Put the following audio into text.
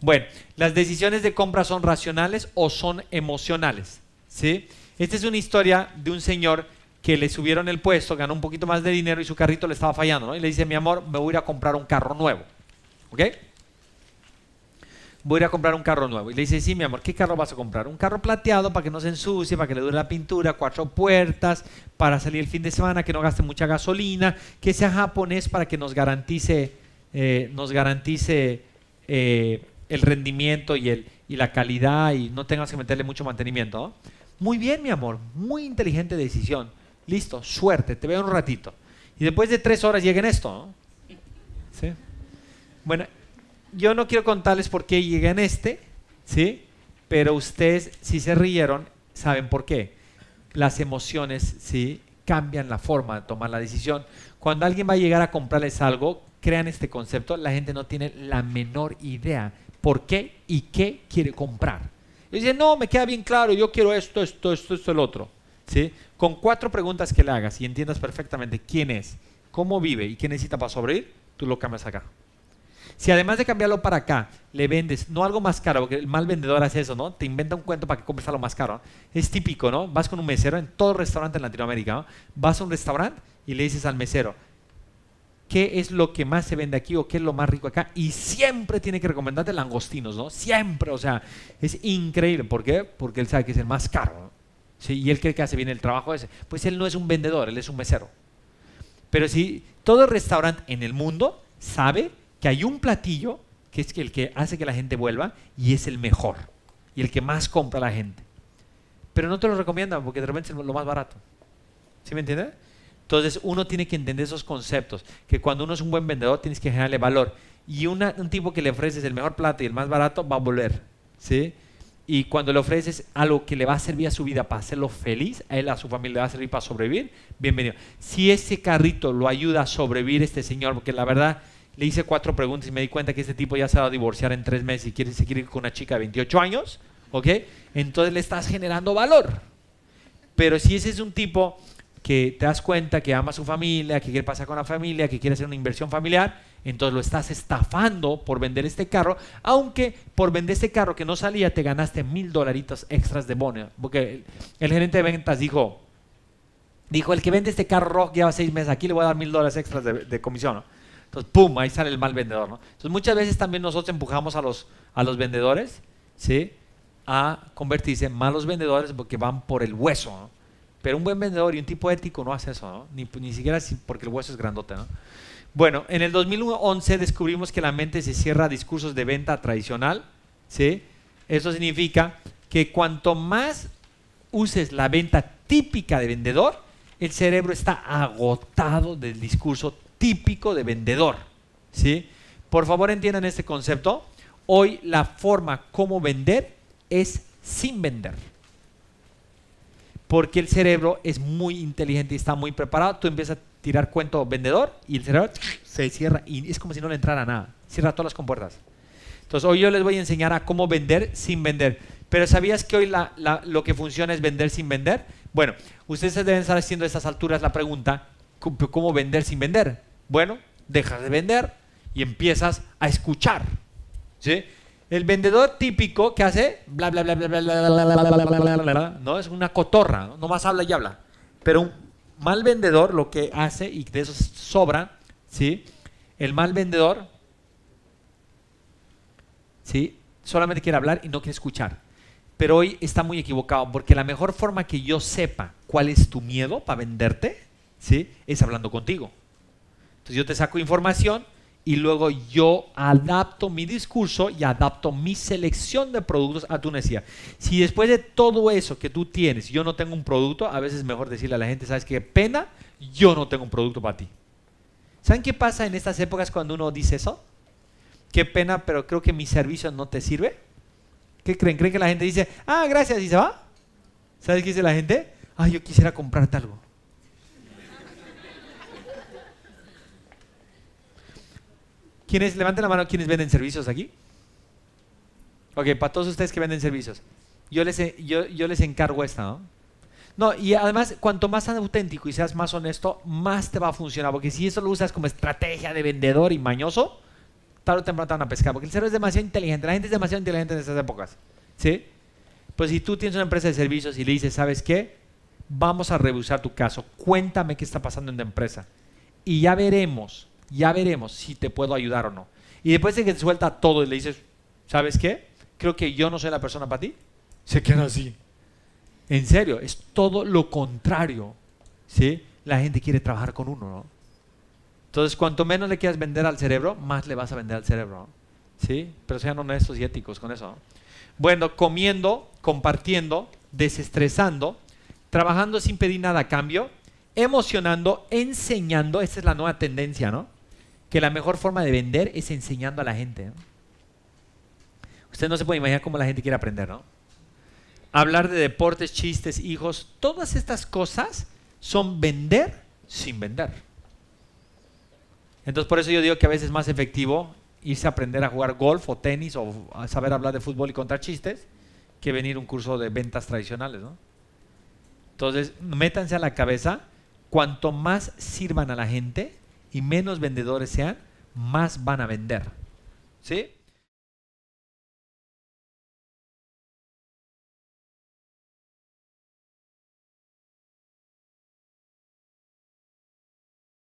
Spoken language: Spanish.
Bueno, las decisiones de compra son racionales o son emocionales. ¿sí? Esta es una historia de un señor que le subieron el puesto, ganó un poquito más de dinero y su carrito le estaba fallando. ¿no? Y le dice, mi amor, me voy a ir a comprar un carro nuevo. ¿Ok? Voy a ir a comprar un carro nuevo. Y le dice, sí, mi amor, ¿qué carro vas a comprar? Un carro plateado para que no se ensucie, para que le dure la pintura, cuatro puertas, para salir el fin de semana, que no gaste mucha gasolina, que sea japonés para que nos garantice, eh, nos garantice eh, el rendimiento y, el, y la calidad y no tengas que meterle mucho mantenimiento. Muy bien, mi amor, muy inteligente decisión. Listo, suerte, te veo un ratito. Y después de tres horas lleguen esto. ¿Sí? Bueno, yo no quiero contarles por qué llegué en este, ¿sí? Pero ustedes, si se rieron, saben por qué. Las emociones, ¿sí? Cambian la forma de tomar la decisión. Cuando alguien va a llegar a comprarles algo, crean este concepto, la gente no tiene la menor idea por qué y qué quiere comprar. Y dice, no, me queda bien claro, yo quiero esto, esto, esto, esto, el otro. ¿Sí? Con cuatro preguntas que le hagas y entiendas perfectamente quién es, cómo vive y qué necesita para sobrevivir, tú lo cambias acá. Si además de cambiarlo para acá, le vendes, no algo más caro, porque el mal vendedor hace eso, ¿no? Te inventa un cuento para que compres algo más caro. Es típico, ¿no? Vas con un mesero en todo restaurante en Latinoamérica, ¿no? Vas a un restaurante y le dices al mesero, qué es lo que más se vende aquí o qué es lo más rico acá. Y siempre tiene que recomendarte langostinos, ¿no? Siempre, o sea, es increíble. ¿Por qué? Porque él sabe que es el más caro. ¿no? ¿Sí? Y él cree que hace bien el trabajo ese. Pues él no es un vendedor, él es un mesero. Pero si todo restaurante en el mundo sabe que hay un platillo que es el que hace que la gente vuelva y es el mejor y el que más compra la gente. Pero no te lo recomiendan porque de repente es lo más barato. ¿Sí me entiendes? Entonces uno tiene que entender esos conceptos, que cuando uno es un buen vendedor tienes que generarle valor. Y un tipo que le ofreces el mejor plato y el más barato va a volver. ¿sí? Y cuando le ofreces algo que le va a servir a su vida para hacerlo feliz, a él, a su familia le va a servir para sobrevivir, bienvenido. Si ese carrito lo ayuda a sobrevivir este señor, porque la verdad le hice cuatro preguntas y me di cuenta que este tipo ya se va a divorciar en tres meses y quiere seguir ir con una chica de 28 años, ¿ok? Entonces le estás generando valor. Pero si ese es un tipo que te das cuenta que ama a su familia, que quiere pasar con la familia, que quiere hacer una inversión familiar, entonces lo estás estafando por vender este carro, aunque por vender este carro que no salía te ganaste mil dolaritos extras de bono, porque el, gerente de ventas dijo, dijo, el que vende este carro rojo lleva seis meses, aquí le voy a dar mil dólares extras de, comisión, Entonces, ¡pum!, ahí sale el mal vendedor, ¿no? Entonces, muchas veces también nosotros empujamos a los, a los vendedores, ¿sí? A convertirse en malos vendedores porque van por el hueso, ¿no? Pero un buen vendedor y un tipo ético no hace eso, ¿no? Ni, ni siquiera porque el hueso es grandote, ¿no? Bueno, en el 2011 descubrimos que la mente se cierra a discursos de venta tradicional, ¿sí? Eso significa que cuanto más uses la venta típica de vendedor, el cerebro está agotado del discurso típico de vendedor, ¿sí? Por favor entiendan este concepto. Hoy la forma como vender es sin vender porque el cerebro es muy inteligente y está muy preparado. Tú empiezas a tirar cuento vendedor y el cerebro se cierra y es como si no le entrara nada. Cierra todas las compuertas. Entonces, hoy yo les voy a enseñar a cómo vender sin vender. Pero ¿sabías que hoy lo que funciona es vender sin vender? Bueno, ustedes deben estar haciendo a estas alturas la pregunta, ¿cómo vender sin vender? Bueno, dejas de vender y empiezas a escuchar. ¿Sí? El vendedor típico que hace bla bla bla bla bla bla bla bla bla no es una cotorra, ¿no? más habla y habla. Pero un mal vendedor lo que hace y de eso sobra, ¿sí? El mal vendedor ¿sí? Solamente quiere hablar y no quiere escuchar. Pero hoy está muy equivocado porque la mejor forma que yo sepa cuál es tu miedo para venderte, ¿sí? Es hablando contigo. Entonces yo te saco información y luego yo adapto mi discurso y adapto mi selección de productos a tu necesidad. Si después de todo eso que tú tienes, yo no tengo un producto, a veces es mejor decirle a la gente, ¿sabes qué pena? Yo no tengo un producto para ti. ¿Saben qué pasa en estas épocas cuando uno dice eso? Qué pena, pero creo que mi servicio no te sirve. ¿Qué creen? ¿Creen que la gente dice, ah, gracias y se va? ¿Sabes qué dice la gente? Ah, yo quisiera comprarte algo. ¿Quiénes, levanten la mano, ¿quiénes venden servicios aquí? Ok, para todos ustedes que venden servicios. Yo les, yo, yo les encargo esta, ¿no? No, y además, cuanto más auténtico y seas más honesto, más te va a funcionar. Porque si eso lo usas como estrategia de vendedor y mañoso, tarde o temprano te van a pescar, porque el cerebro es demasiado inteligente, la gente es demasiado inteligente en estas épocas, ¿sí? Pues si tú tienes una empresa de servicios y le dices, ¿sabes qué? Vamos a revisar tu caso, cuéntame qué está pasando en tu empresa y ya veremos, ya veremos si te puedo ayudar o no. Y después de que te suelta todo y le dices, ¿sabes qué? Creo que yo no soy la persona para ti. Se queda así. En serio, es todo lo contrario. ¿sí? La gente quiere trabajar con uno, ¿no? Entonces, cuanto menos le quieras vender al cerebro, más le vas a vender al cerebro. ¿Sí? Pero sean honestos y éticos con eso. Bueno, comiendo, compartiendo, desestresando, trabajando sin pedir nada a cambio, emocionando, enseñando. Esa es la nueva tendencia, ¿no? Que la mejor forma de vender es enseñando a la gente. Usted no se puede imaginar cómo la gente quiere aprender, ¿no? Hablar de deportes, chistes, hijos, todas estas cosas son vender sin vender. Entonces por eso yo digo que a veces es más efectivo irse a aprender a jugar golf o tenis o a saber hablar de fútbol y contar chistes que venir un curso de ventas tradicionales, ¿no? Entonces, métanse a la cabeza, cuanto más sirvan a la gente y menos vendedores sean, más van a vender. ¿Sí?